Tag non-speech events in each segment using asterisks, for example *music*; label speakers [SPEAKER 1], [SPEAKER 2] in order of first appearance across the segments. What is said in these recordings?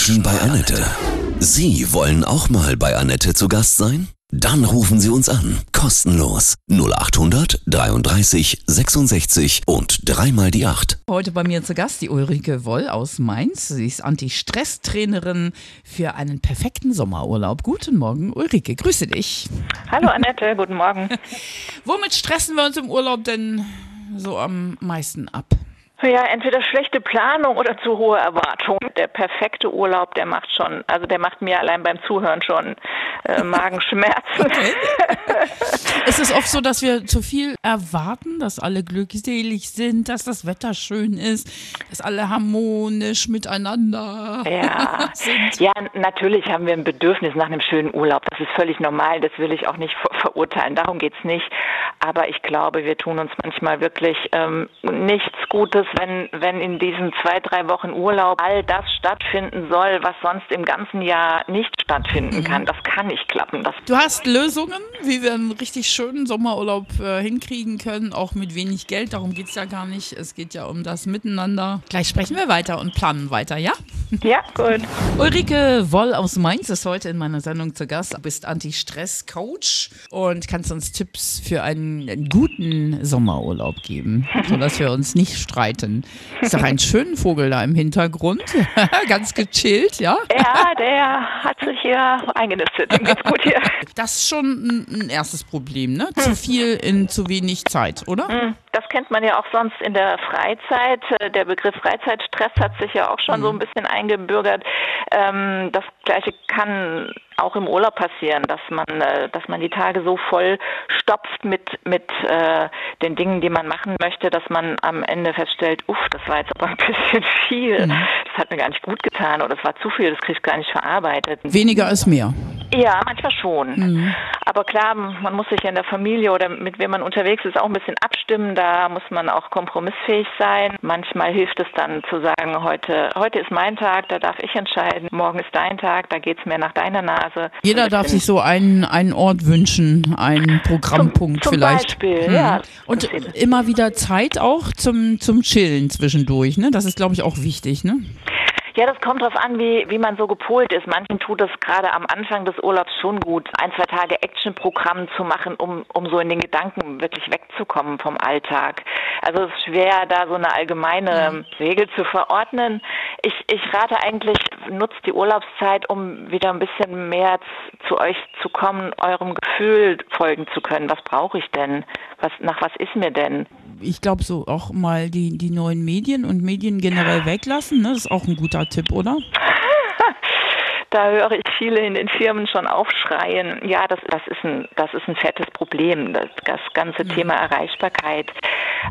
[SPEAKER 1] Menschen bei Annette. Sie wollen auch mal bei Annette zu Gast sein? Dann rufen Sie uns an. Kostenlos. 0800 33 66 und dreimal die 8.
[SPEAKER 2] Heute bei mir zu Gast die Ulrike Woll aus Mainz. Sie ist Anti-Stress-Trainerin für einen perfekten Sommerurlaub. Guten Morgen, Ulrike. Grüße dich.
[SPEAKER 3] Hallo Annette, guten Morgen. *laughs*
[SPEAKER 2] Womit stressen wir uns im Urlaub denn so am meisten ab?
[SPEAKER 3] Ja, entweder schlechte Planung oder zu hohe Erwartungen. Der perfekte Urlaub, der macht schon, also der macht mir allein beim Zuhören schon äh, *laughs* Magenschmerzen.
[SPEAKER 2] Okay. ist es oft so, dass wir zu viel erwarten, dass alle glückselig sind, dass das Wetter schön ist, dass alle harmonisch miteinander
[SPEAKER 3] ja. *laughs*
[SPEAKER 2] sind?
[SPEAKER 3] Ja, natürlich haben wir ein Bedürfnis nach einem schönen Urlaub. Das ist völlig normal, das will ich auch nicht ver verurteilen. Darum geht's nicht. Aber ich glaube, wir tun uns manchmal wirklich ähm, nichts Gutes, wenn, wenn in diesen zwei, drei Wochen Urlaub all das stattfinden soll, was sonst im ganzen Jahr nicht stattfinden kann. Das kann nicht klappen. Das
[SPEAKER 2] Du hast Lösungen, wie wir einen richtig schönen Sommerurlaub äh, hinkriegen können, auch mit wenig Geld. Darum geht es ja gar nicht. Es geht ja um das Miteinander. Gleich sprechen wir weiter und planen weiter, ja?
[SPEAKER 3] Ja, gut.
[SPEAKER 2] Ulrike Woll aus Mainz ist heute in meiner Sendung zu Gast. Du bist Anti-Stress-Coach und kannst uns Tipps für einen, guten Sommerurlaub geben, *laughs* sodass wir uns nicht streiten. Ist doch ein schöner Vogel da im Hintergrund. *laughs* Ganz gechillt, ja?
[SPEAKER 3] Ja, der hat sich hier eingenistet. Geht's gut hier.
[SPEAKER 2] Das ist schon ein, erstes Problem, ne? Zu viel in zu wenig Zeit, oder?
[SPEAKER 3] Hm, Das kennt man ja auch sonst in der Freizeit. Äh, Der Begriff Freizeitstress hat sich ja auch schon so ein bisschen eingebürgert. Ähm, Das Gleiche kann auch im Urlaub passieren, dass man, äh, dass man die Tage so voll stopft mit, mit äh, den Dingen, die man machen möchte, dass man am Ende feststellt, uff, das war jetzt aber ein *laughs* bisschen viel. Das hat mir gar nicht gut getan oder das war zu viel, das krieg ich gar nicht verarbeitet.
[SPEAKER 2] Weniger ist mehr.
[SPEAKER 3] Ja, manchmal schon. Aber klar, man muss sich ja in der Familie oder mit wem man unterwegs ist auch ein bisschen abstimmen. Da muss man auch kompromissfähig sein. Manchmal hilft es dann zu sagen, heute, heute ist mein Tag, da darf ich entscheiden. Morgen ist dein Tag, da geht's mehr nach deiner Nase.
[SPEAKER 2] Jeder darf sich so einen, einen Ort wünschen, einen Programmpunkt
[SPEAKER 3] zum
[SPEAKER 2] vielleicht.
[SPEAKER 3] Beispiel,
[SPEAKER 2] Mhm.
[SPEAKER 3] ja.
[SPEAKER 2] Und immer wieder Zeit auch zum, zum Chillen zwischendurch, ne? Das ist, glaube ich, auch wichtig, ne?
[SPEAKER 3] Ja, das kommt darauf an, wie, wie man so gepolt ist. Manchen tut es gerade am Anfang des Urlaubs schon gut, ein, zwei Tage Actionprogramm zu machen, um, um so in den Gedanken wirklich wegzukommen vom Alltag. Also es ist schwer, da so eine allgemeine Regel zu verordnen. Ich, ich rate eigentlich, nutzt die Urlaubszeit, um wieder ein bisschen mehr zu euch zu kommen, eurem Gefühl folgen zu können. Was brauche ich denn? Was, nach was ist mir denn?
[SPEAKER 2] Ich glaube, so auch mal die, die neuen Medien und Medien generell weglassen, ne? Das ist auch ein guter Tipp, oder?
[SPEAKER 3] Da höre ich viele in den Firmen schon aufschreien. Ja, das, das, ist, ein, das ist ein fettes Problem, das, das ganze Thema Erreichbarkeit.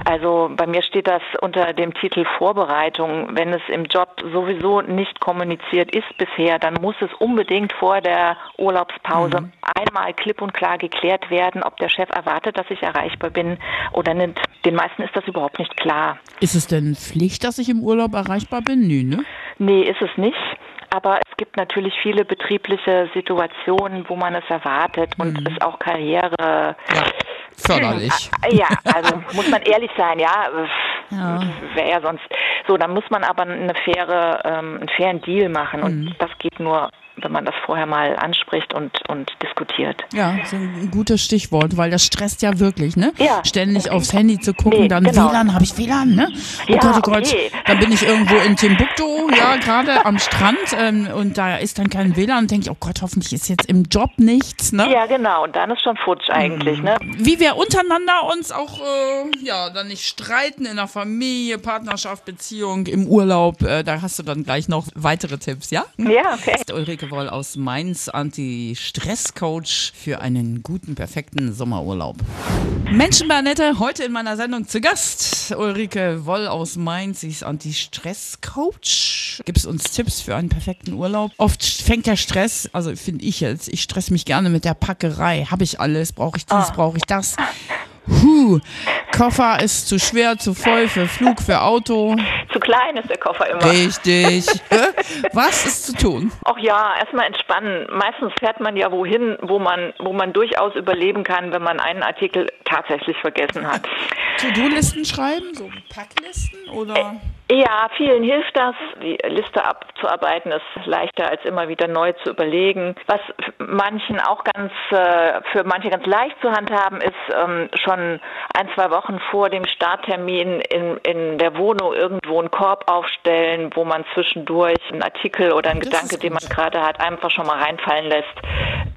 [SPEAKER 3] Also bei mir steht das unter dem Titel Vorbereitung. Wenn es im Job sowieso nicht kommuniziert ist bisher, dann muss es unbedingt vor der Urlaubspause einmal klipp und klar geklärt werden, ob der Chef erwartet, dass ich erreichbar bin oder nicht. Den meisten ist das überhaupt nicht klar.
[SPEAKER 2] Ist es denn Pflicht, dass ich im Urlaub erreichbar bin? Nö, ne?
[SPEAKER 3] Nee, ist es nicht. Aber es gibt natürlich viele betriebliche Situationen, wo man es erwartet und es auch Karriere.
[SPEAKER 2] Förderlich.
[SPEAKER 3] Ah, Ja, also muss man ehrlich sein, ja.
[SPEAKER 2] Ja.
[SPEAKER 3] Wäre ja sonst. So, dann muss man aber eine faire, ähm, einen fairen Deal machen und das geht nur, wenn man das vorher mal anspricht und, und diskutiert.
[SPEAKER 2] Ja, so ein gutes Stichwort, weil das stresst ja wirklich, ne?
[SPEAKER 3] Ja.
[SPEAKER 2] Ständig aufs Handy zu gucken,
[SPEAKER 3] Nee,
[SPEAKER 2] dann
[SPEAKER 3] genau.
[SPEAKER 2] WLAN, habe ich WLAN, ne? Oh
[SPEAKER 3] Ja,
[SPEAKER 2] Gott, oh Gott,
[SPEAKER 3] okay.
[SPEAKER 2] dann bin ich irgendwo in Timbuktu, ja, gerade am Strand ähm, und da ist dann kein WLAN und denke ich, oh Gott, hoffentlich ist jetzt im Job nichts, ne?
[SPEAKER 3] Ja, genau. Und dann ist schon futsch eigentlich, ne?
[SPEAKER 2] Wie wir untereinander uns auch, äh, ja, dann nicht streiten in der Familie, Partnerschaft, Beziehung, im Urlaub, äh, da hast du dann gleich noch weitere Tipps, ja?
[SPEAKER 3] Ja, okay.
[SPEAKER 2] Ulrike Woll aus Mainz, Anti-Stress-Coach für einen guten, perfekten Sommerurlaub. Menschen bei Annette, heute in meiner Sendung zu Gast. Ulrike Woll aus Mainz, sie ist Anti-Stress-Coach. Gibt es uns Tipps für einen perfekten Urlaub? Oft fängt der Stress, also finde ich jetzt, ich stress mich gerne mit der Packerei. Habe ich alles? Brauche ich dies? Brauche ich das? Huh, Koffer ist zu schwer, zu voll für Flug, für Auto.
[SPEAKER 3] Zu klein ist der Koffer immer.
[SPEAKER 2] Richtig. *laughs* Was ist zu tun?
[SPEAKER 3] Ach ja, erstmal entspannen. Meistens fährt man ja wohin, wo man, wo man durchaus überleben kann, wenn man einen Artikel tatsächlich vergessen hat.
[SPEAKER 2] To-Do-Listen schreiben, so Packlisten oder?
[SPEAKER 3] Ja, vielen hilft das. Die Liste abzuarbeiten ist leichter als immer wieder neu zu überlegen. Was manchen auch ganz, äh, für manche ganz leicht zu handhaben ist, ähm, schon ein, zwei Wochen vor dem Starttermin in, in der Wohnung irgendwo einen Korb aufstellen, wo man zwischendurch einen Artikel oder einen das Gedanke, den man gerade hat, einfach schon mal reinfallen lässt.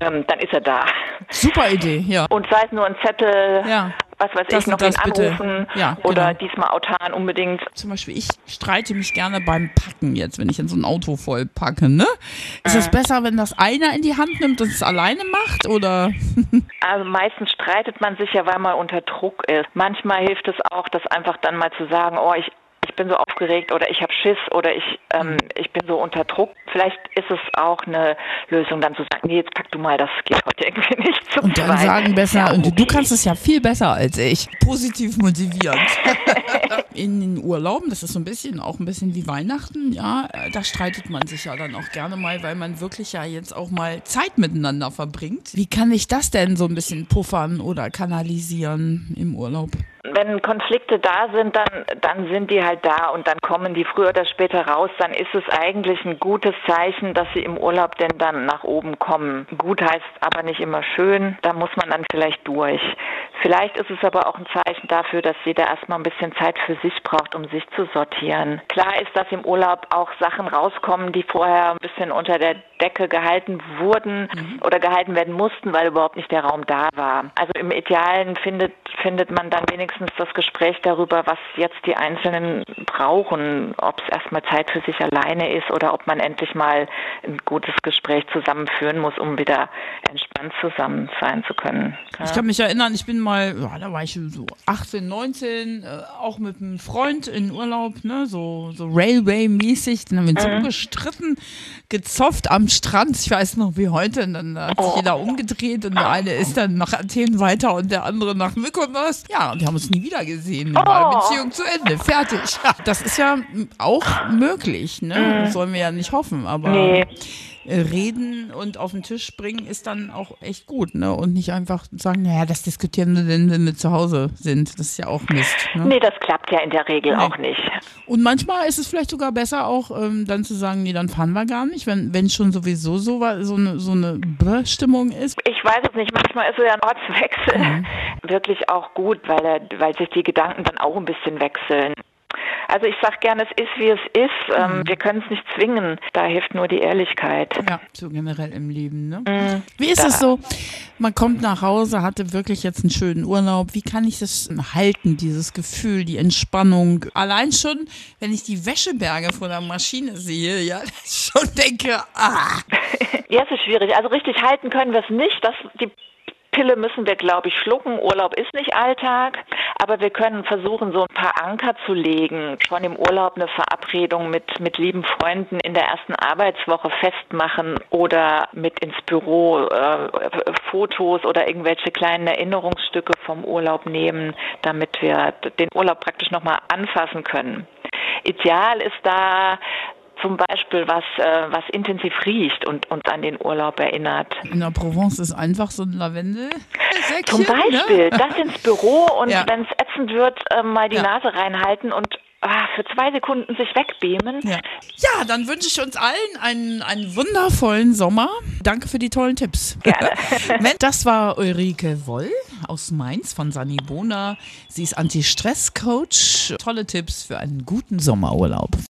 [SPEAKER 3] Ähm, dann ist er da.
[SPEAKER 2] Super Idee, ja.
[SPEAKER 3] Und sei es nur ein Zettel, ja was weiß das ich, noch ihn anrufen ja, oder genau. diesmal autan unbedingt.
[SPEAKER 2] Zum Beispiel, ich streite mich gerne beim Packen jetzt, wenn ich in so ein Auto voll packe, ne? Ist es äh. besser, wenn das einer in die Hand nimmt und es alleine macht oder? *laughs*
[SPEAKER 3] also meistens streitet man sich ja, weil man unter Druck ist. Manchmal hilft es auch, das einfach dann mal zu sagen, oh, ich ich bin so aufgeregt oder ich habe Schiss oder ich, ähm, mhm. ich bin so unter Druck. Vielleicht ist es auch eine Lösung, dann zu sagen, nee, jetzt pack du mal, das geht heute irgendwie nicht.
[SPEAKER 2] Zu und dann zweit. sagen besser, ja, okay. du kannst es ja viel besser als ich. Positiv motivierend. *laughs* In den Urlauben, das ist so ein bisschen, auch ein bisschen wie Weihnachten, ja, da streitet man sich ja dann auch gerne mal, weil man wirklich ja jetzt auch mal Zeit miteinander verbringt. Wie kann ich das denn so ein bisschen puffern oder kanalisieren im Urlaub?
[SPEAKER 3] Wenn Konflikte da sind, dann, dann sind die halt da und dann kommen die früher oder später raus. Dann ist es eigentlich ein gutes Zeichen, dass sie im Urlaub denn dann nach oben kommen. Gut heißt aber nicht immer schön. Da muss man dann vielleicht durch. Vielleicht ist es aber auch ein Zeichen dafür, dass jeder erstmal ein bisschen Zeit für sich braucht, um sich zu sortieren. Klar ist, dass im Urlaub auch Sachen rauskommen, die vorher ein bisschen unter der Decke gehalten wurden mhm. oder gehalten werden mussten, weil überhaupt nicht der Raum da war. Also im Idealen findet, findet man dann wenigstens das Gespräch darüber, was jetzt die Einzelnen brauchen, ob es erstmal Zeit für sich alleine ist oder ob man endlich mal ein gutes Gespräch zusammenführen muss, um wieder entspannt zusammen sein zu können.
[SPEAKER 2] Ja. Ich kann mich erinnern, ich bin mal, ja, da war ich so 18, 19, äh, auch mit einem Freund in Urlaub, ne, so, so Railway-mäßig, dann haben wir uns mhm. so gestritten, gezofft am Strand, ich weiß noch wie heute, und dann hat sich oh. jeder umgedreht und der eine ist dann nach Athen weiter und der andere nach Mykonos. Ja, und wir haben uns nie wieder gesehen. Oh. Beziehung zu Ende, fertig. Ja, das ist ja auch möglich, ne? Mhm. sollen wir ja nicht hoffen, aber. Nee. Reden und auf den Tisch bringen ist dann auch echt gut, ne? Und nicht einfach sagen, naja, das diskutieren wir, wenn wir zu Hause sind. Das ist ja auch Mist.
[SPEAKER 3] Ne? Nee, das klappt ja in der Regel nee. auch nicht.
[SPEAKER 2] Und manchmal ist es vielleicht sogar besser auch ähm, dann zu sagen, nee, dann fahren wir gar nicht, wenn wenn schon sowieso so, so eine so eine Bestimmung ist.
[SPEAKER 3] Ich weiß es nicht. Manchmal ist so ein Ortswechsel mhm. Wirklich auch gut, weil er, weil sich die Gedanken dann auch ein bisschen wechseln. Also ich sage gerne, es ist, wie es ist. Ähm, mhm. Wir können es nicht zwingen. Da hilft nur die Ehrlichkeit.
[SPEAKER 2] Ja, so generell im Leben. Ne? Mhm. Wie ist da. es so? Man kommt nach Hause, hatte wirklich jetzt einen schönen Urlaub. Wie kann ich das halten, dieses Gefühl, die Entspannung? Allein schon, wenn ich die Wäscheberge vor der Maschine sehe, ja, *laughs* schon denke, ah. *laughs*
[SPEAKER 3] Ja, es ist schwierig. Also richtig halten können wir es nicht. Das, die Pille müssen wir, glaube ich, schlucken. Urlaub ist nicht Alltag, aber wir können versuchen, so ein paar Anker zu legen. Schon im Urlaub eine Verabredung mit, mit lieben Freunden in der ersten Arbeitswoche festmachen oder mit ins Büro äh, Fotos oder irgendwelche kleinen Erinnerungsstücke vom Urlaub nehmen, damit wir den Urlaub praktisch nochmal anfassen können. Ideal ist da zum Beispiel was, äh, was intensiv riecht und uns an den Urlaub erinnert.
[SPEAKER 2] In der Provence ist einfach so ein Lavendel.
[SPEAKER 3] Zum ne? Beispiel, ne? das ins Büro und ja. wenn es ätzend wird, äh, mal die ja. Nase reinhalten und ah, für zwei Sekunden sich wegbeamen.
[SPEAKER 2] Ja. ja, dann wünsche ich uns allen einen, einen wundervollen Sommer. Danke für die tollen Tipps.
[SPEAKER 3] Gerne. *laughs*
[SPEAKER 2] das war Ulrike Woll aus Mainz von Sanibona. Sie ist Anti-Stress-Coach. Tolle Tipps für einen guten Sommerurlaub.